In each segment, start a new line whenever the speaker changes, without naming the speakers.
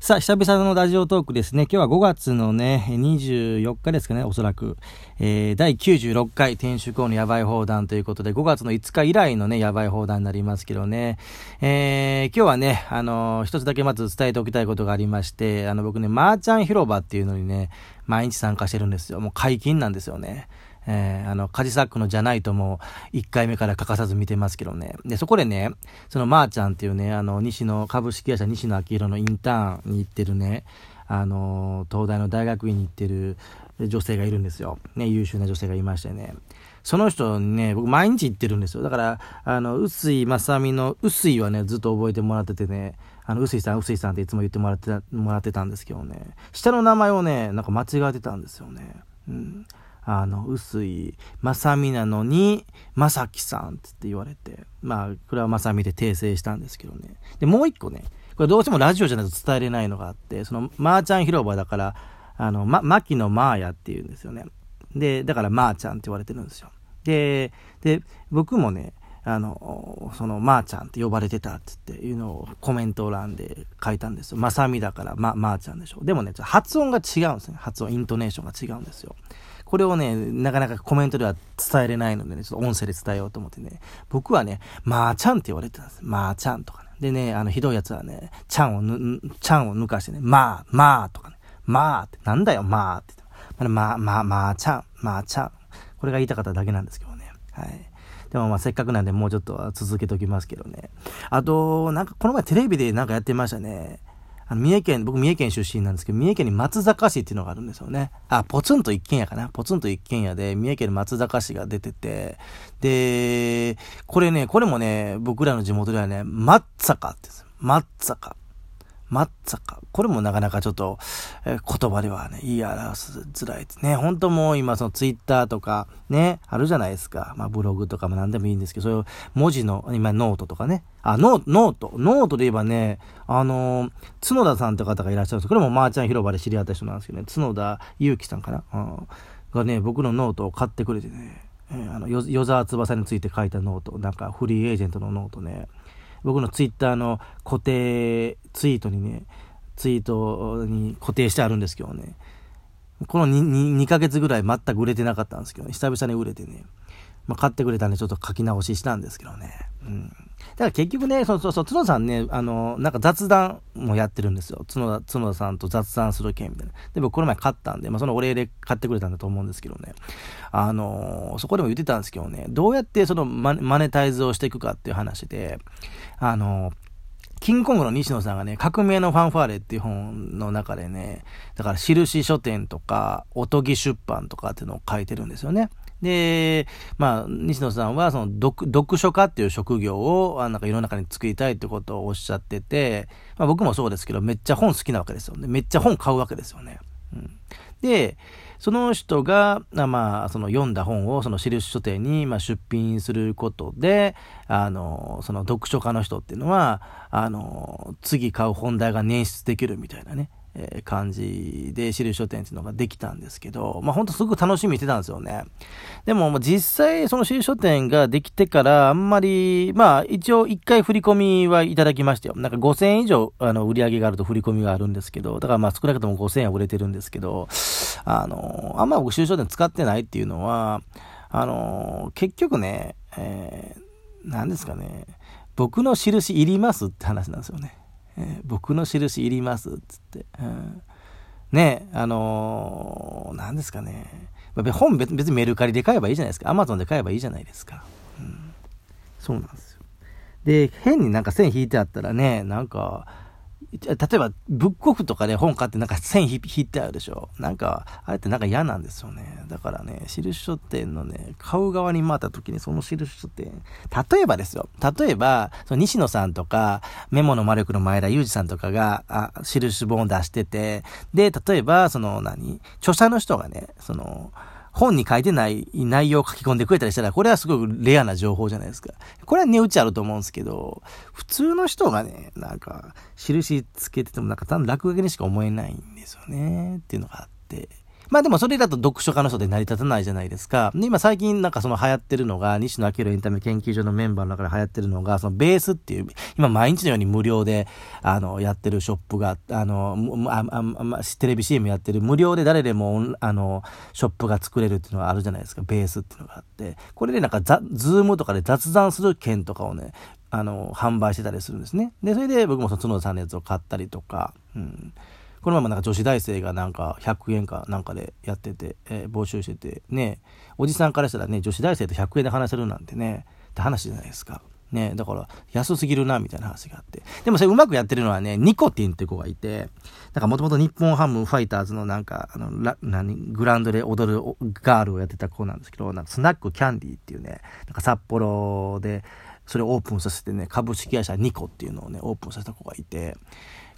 さあ、久々のラジオトークですね。今日は5月のね、24日ですかね、おそらく。えー、第96回天守校のやばい放談ということで、5月の5日以来のね、やばい放談になりますけどね。えー、今日はね、あのー、一つだけまず伝えておきたいことがありまして、あの、僕ね、マーチャン広場っていうのにね、毎日参加してるんですよ。もう解禁なんですよね。えー、あの、カジサックのじゃないとも1回目から欠かさず見てますけどね。で、そこでね、そのまーちゃんっていうね、あの、西野、株式会社西野昭弘のインターンに行ってるね、あの、東大の大学院に行ってる女性がいるんですよ。ね、優秀な女性がいましてね。その人ね、僕毎日行ってるんですよ。だから、あの、臼井正美の、臼井はね、ずっと覚えてもらっててね、あの、臼井さん、臼井さんっていつも言ってもらってた、もらってたんですけどね、下の名前をね、なんか間違えてたんですよね。うん。あの、薄い、まさみなのに、まさきさんって言われて、まあ、これはまさみで訂正したんですけどね。で、もう一個ね、これどうしてもラジオじゃないと伝えれないのがあって、その、まーちゃん広場だから、あの、ま、まきのまーやって言うんですよね。で、だからまーちゃんって言われてるんですよ。で、で、僕もね、あの、その、まーちゃんって呼ばれてたっていうのをコメント欄で書いたんですよ。まさみだから、ま、まーちゃんでしょ。でもね、発音が違うんですね。発音、イントネーションが違うんですよ。これをね、なかなかコメントでは伝えれないのでね、ちょっと音声で伝えようと思ってね、僕はね、まーちゃんって言われてたんです。まーちゃんとかね。でね、あの、ひどいやつはね、ちゃんをぬ、ちゃんを抜かしてね、まー、まーとかね、まーって、なんだよ、まーって。まあ、まあ、まーちゃん、まーちゃん。これが言いたかっただけなんですけどね。はい。でもまあせっかくなんでもうちょっと続けておきますけどね。あと、なんかこの前テレビでなんかやってましたね。あの、三重県、僕三重県出身なんですけど、三重県に松坂市っていうのがあるんですよね。あ、ポツンと一軒家かな。ポツンと一軒家で、三重県松坂市が出てて、で、これね、これもね、僕らの地元ではね、松坂って言うんですよ。松坂。松坂。これもなかなかちょっと、え、言葉ではね、言い表すづらいですね。本当もう今そのツイッターとかね、あるじゃないですか。まあブログとかも何でもいいんですけど、そういう文字の、今ノートとかね。あ、ノ note。note で言えばね、あの、角田さんって方がいらっしゃるんですこれもまーちゃん広場で知り合った人なんですけどね、角田祐樹さんかな、うん、がね、僕のノートを買ってくれてね、えー、あの、与沢翼について書いた note、なんかフリーエージェントのノートね、僕のツイッターの固定ツイートにね、ツイートに固定してあるんですけどね、この 2, 2, ヶ月ぐらい全く売れてなかったんですけど、ね、久々に売れてね、まあ、買ってくれたんでちょっと書き直ししたんですけどね。うん。だから結局ね、そうそうそう、角田さんね、あの、なんか雑談もやってるんですよ。角田、角田さんと雑談する券みたいな。で、僕この前買ったんで、まあそのお礼で買ってくれたんだと思うんですけどね。あの、そこでも言ってたんですけどね、どうやってそのマネタイズをしていくかっていう話で、あの、キングコングの西野さんがね、革命のファンファーレっていう本の中でね、だから印書店とか、おとぎ出版とかっていうのを書いてるんですよね。で、まあ、西野さんは、その、読、読書家っていう職業を、あなんか世の中に作りたいってことをおっしゃってて、まあ僕もそうですけど、めっちゃ本好きなわけですよね。めっちゃ本買うわけですよね。うん。で、その人が、まあ、その読んだ本をその印書店に、ま、出品することで、あの、その読書家の人っていうのは、あの、次買う本題が捻出できるみたいなね。え、感じで、印書店っていうのができたんですけど、まあ、ほんとすごく楽しみにしてたんですよね。でも、実際、その印書店ができてから、あんまり、まあ、一応一回振り込みはいただきましたよ。なんか5000円以上、あの、売り上げがあると振り込みがあるんですけど、だからまあ、少なくとも5000円は売れてるんですけど、あの、あんま僕、印書店使ってないっていうのは、あの、結局ね、えー、何ですかね、僕の印いりますって話なんですよね。えー、僕の印いりますっつって、うん、ねあのー、何ですかね。本別にメルカリで買えばいいじゃないですか。アマゾンで買えばいいじゃないですか、うん、そうなんですよ。で変になんか線引いてあったらねなんか例えば、ブックオフとかで本買ってなんか線引いてあるでしょ。なんか、あれってなんか嫌なんですよね。だからね、印書店のね、買う側に回った時にその印書店、例えばですよ。例えば、その西野さんとか、メモの魔力の前田裕二さんとかが、あ、印本を出してて、で、例えば、その何、著者の人がね、その、本に書いてない内容を書き込んでくれたりしたら、これはすごくレアな情報じゃないですか。これは値打ちあると思うんですけど、普通の人がね、なんか、印つけててもなんか単なる落書きにしか思えないんですよね。っていうのがあって。まあでもそれだと読書家の人で成り立たないじゃないですか。で、今最近なんかその流行ってるのが、西野亮廣エンタメ研究所のメンバーの中で流行ってるのが、そのベースっていう、今毎日のように無料で、あの、やってるショップが、あの、あああテレビ CM やってる無料で誰でも、あの、ショップが作れるっていうのがあるじゃないですか。ベースっていうのがあって。これでなんかザ、 Zoom とかで雑談する券とかをね、あの、販売してたりするんですね。で、それで僕もその角田さんのやつを買ったりとか、うん。このままなんか女子大生がなんか100円かなんかでやってて、えー、募集してて、ね、おじさんからしたらね、女子大生と100円で話せるなんてね、って話じゃないですか。ね、だから安すぎるなみたいな話があって。でもそれうまくやってるのはね、ニコティンって子がいて、なんかもともと日本ハムファイターズのなんか、あの、何、グラウンドで踊るガールをやってた子なんですけど、なんかスナックキャンディーっていうね、なんか札幌で、それをオープンさせてね、株式会社ニコっていうのをね、オープンさせた子がいて、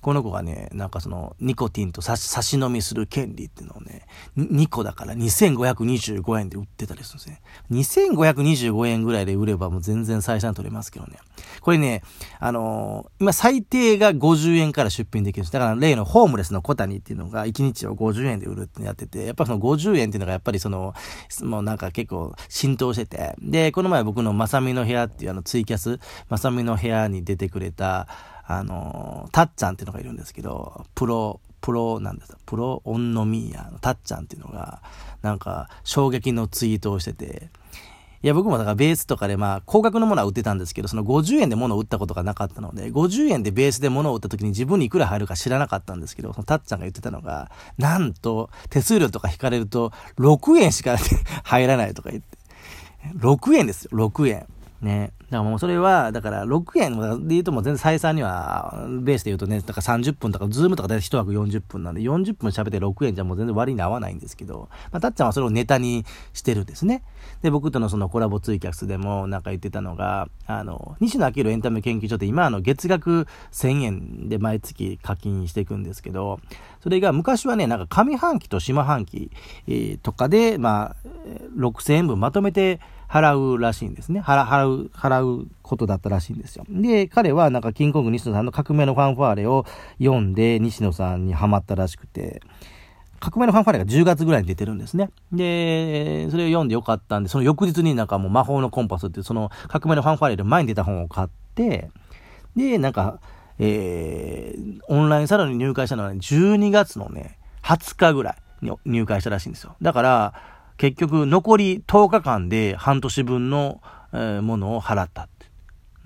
この子がね、なんかその、ニコティンと差し飲みする権利っていうのをね、2個だから2525円で売ってたりするんですね。2525円ぐらいで売ればもう全然採算取れますけどね。これね、あのー、今最低が50円から出品できるんです。だから例のホームレスの小谷っていうのが1日を50円で売るってやってて、やっぱその50円っていうのがやっぱりその、もうなんか結構浸透してて、で、この前僕のまさみの部屋っていうあのツイキャス、まさみの部屋に出てくれた、あの、たっちゃんっていうのがいるんですけど、プロ、プロなんです、プロオンノミーヤのたっちゃんっていうのが、なんか衝撃のツイートをしてて、いや、僕もだからベースとかでまあ、高額のものは売ってたんですけど、その50円で物を売ったことがなかったので、50円でベースで物を売った時に自分にいくら入るか知らなかったんですけど、そのたっちゃんが言ってたのが、なんと、手数料とか引かれると、6円しか 入らないとか言って。6円ですよ、6円。ね。だからもうそれは、だから6円で言うともう全然採算には、ベースで言うとね、だから30分とか、 Zoom とかで1枠40分なんで、40分喋って6円じゃもう全然割に合わないんですけど、まあ、たっちゃんはそれをネタにしてるんですね。で、僕とのそのコラボツイキャスでもなんか言ってたのが、あの、西野亮廣エンタメ研究所って今あの月額1000円で毎月課金していくんですけど、それが昔はね、なんか上半期と下半期、えー、とかで、まあ、6000円分まとめて、払うらしいんですね。払、払う、払うことだったらしいんですよ。で、彼はなんかキングコング西野さんの革命のファンファーレを読んで西野さんにハマったらしくて、革命のファンファーレが10月ぐらいに出てるんですね。で、それを読んでよかったんで、その翌日になんかもう魔法のコンパスっていうその革命のファンファーレで前に出た本を買って、で、なんか、えー、オンラインサロンに入会したのは、ね、12月のね、20日ぐらいに入会したらしいんですよ。だから、結局残り10日間で半年分の、えー、ものを払ったって。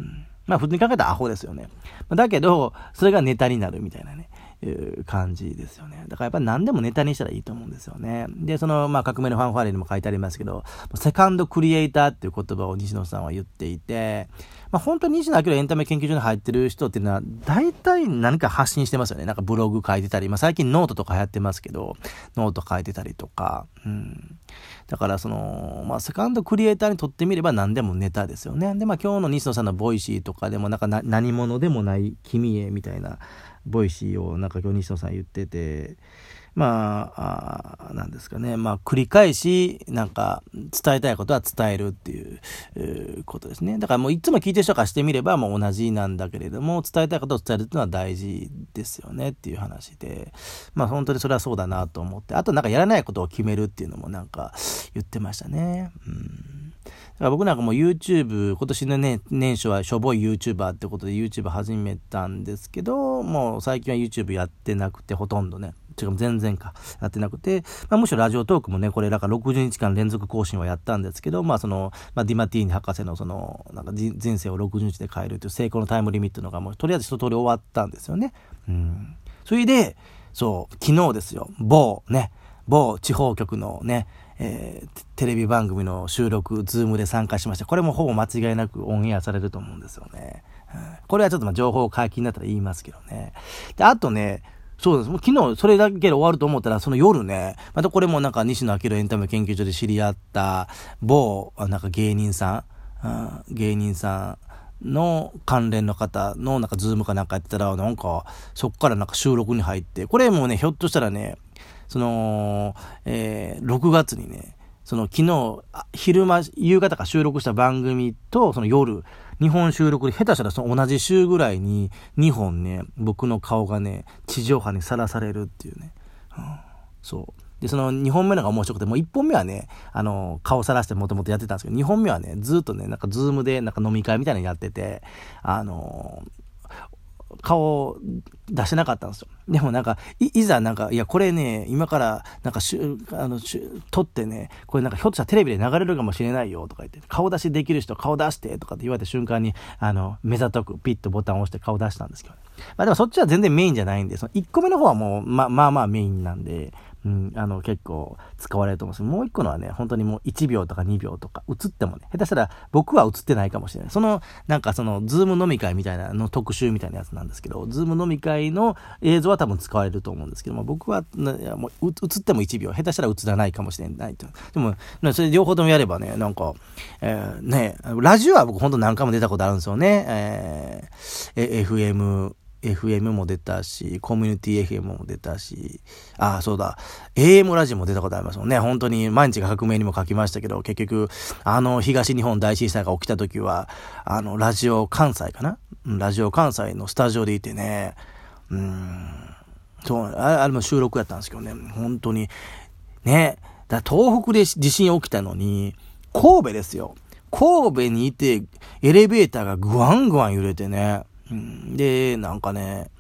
うん、まあ普通に考えたらアホですよね。だけど、それがネタになるみたいなね。いう感じですよね。だからやっぱり何でもネタにしたらいいと思うんですよね。で、その、まあ、革命のファンファーレにも書いてありますけど、セカンドクリエイターっていう言葉を西野さんは言っていて、まあ、本当に西野亮廣エンタメ研究所に入ってる人っていうのは、大体何か発信してますよね。なんかブログ書いてたり、まあ、最近ノートとか流行ってますけど、ノート書いてたりとか、うん。だからその、まあ、セカンドクリエイターにとってみれば何でもネタですよね。で、まあ、今日の西野さんの Voicy とかでも、なんか何者でもない君へみたいな、 Voicy をなんか今日西野さん言ってて、まあ、あなんですかね、まあ、繰り返し、なんか、伝えたいことは伝えるっていう、うことですね。だからもういつも聞いてる人からしてみれば、もう同じなんだけれども、伝えたいことを伝えるっていうのは大事ですよねっていう話で、まあ、本当にそれはそうだなと思って、あとなんかやらないことを決めるっていうのもなんか言ってましたね。うん僕なんかもう YouTube、今年のね、年初はしょぼい YouTuber ってことで YouTube 始めたんですけど、もう最近は YouTube やってなくて、ほとんどね。違う、全然か。やってなくて、まあ、むしろ Radiotalk もね、これ、だから60日間連続更新はやったんですけど、まあ、その、まあ、ディマティーニ博士のその、なんか人生を60日で変えるという成功のタイムリミットのがもう、とりあえず一通り終わったんですよね。うん。それで、そう、昨日ですよ、某ね、某地方局のね、えー、テレビ番組の収録、 Zoom で参加しました。これもほぼ間違いなくオンエアされると思うんですよね。うん、これはちょっとま情報解禁になったら言いますけどね。で、あとね、そうです。もう昨日それだけで終わると思ったら、その夜ね、またこれもなんか西野明エンタメ研究所で知り合った某、なんか芸人さん、うん、芸人さんの関連の方のなんかズームかなんかやってたら、なんかそっからなんか収録に入って、これもね、ひょっとしたらね、その、えー、6月にね、その昨日、昼間、夕方か収録した番組と、その夜、日本収録で下手したらその同じ週ぐらいに2本ね、僕の顔がね、地上波にさらされるっていうね。うん、そう。で、その2本目のが面白くて、もう1本目はね、あの、顔さらしてもともとやってたんですけど、2本目はね、ずっとね、なんかズームでなんか飲み会みたいなのやってて、あの顔を出してなかったんですよ。でもなんか、い、いざなんか、いや、これね、今から、なんかしゅ、あの、しゅ、撮ってね、これなんかひょっとしたらテレビで流れるかもしれないよとか言って、顔出しできる人顔出してとかって言われた瞬間に、あの、目ざとくピッとボタンを押して顔出したんですけどね。まあでもそっちは全然メインじゃないんで、その1個目の方はもう、ま、まあまあメインなんで、うん、あの、結構使われると思うんです、もう一個のはね、本当にもう1秒とか2秒とか、映ってもね、下手したら僕は映ってないかもしれない。その、なんかその、 Zoom 飲み会みたいなの特集みたいなやつなんですけど、 Zoom 飲み会の映像は多分使われると思うんですけども、僕は、もう映っても1秒、下手したら映らないかもしれないと。でも、それ両方ともやればね、なんか、えー、ね、ラジオは僕本当何回も出たことあるんですよね。えー、FM、FM も出たし、コミュニティ FM も出たし、ああ、そうだ、AM ラジオも出たことありますもんね。本当に毎日が革命にも書きましたけど、結局、あの、東日本大震災が起きた時は、あの、ラジオ関西かな？ラジオ関西のスタジオでいてね、うん、そう、あれも収録やったんですけどね、本当に、ね、だ東北で地震起きたのに、神戸ですよ。神戸にいて、エレベーターがグワングワン揺れてね、で、なんかね、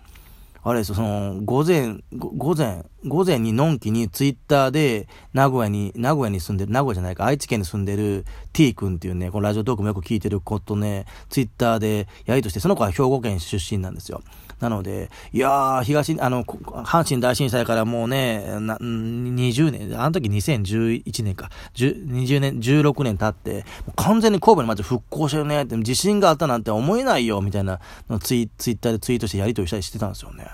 あれですよ、その、午前、午前、午前にのんきにツイッターで、名古屋に、名古屋に住んでる、名古屋じゃないか、愛知県に住んでる T 君っていうね、このラジオトークもよく聞いてる子とね、ツイッターでやりとして、その子は兵庫県出身なんですよ。なので、いやー、東、あの、阪神大震災からもうね、な20年、あの時2011年か、20年、16年経って、完全に神戸の街復興してるねって、地震があったなんて思えないよ、みたいなのツイツイッターでツイートしてやりとりしたりしてたんですよね。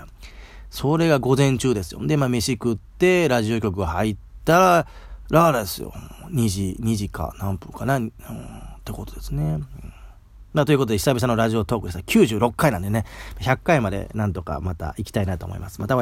それが午前中ですよ。で、まあ、飯食って、ラジオ局入ったら、ラーラですよ。2時、2時か何分かな、うん、ってことですね。まあ、ということで、久々のラジオトークでした。96回なんでね、100回までなんとかまた行きたいなと思います。また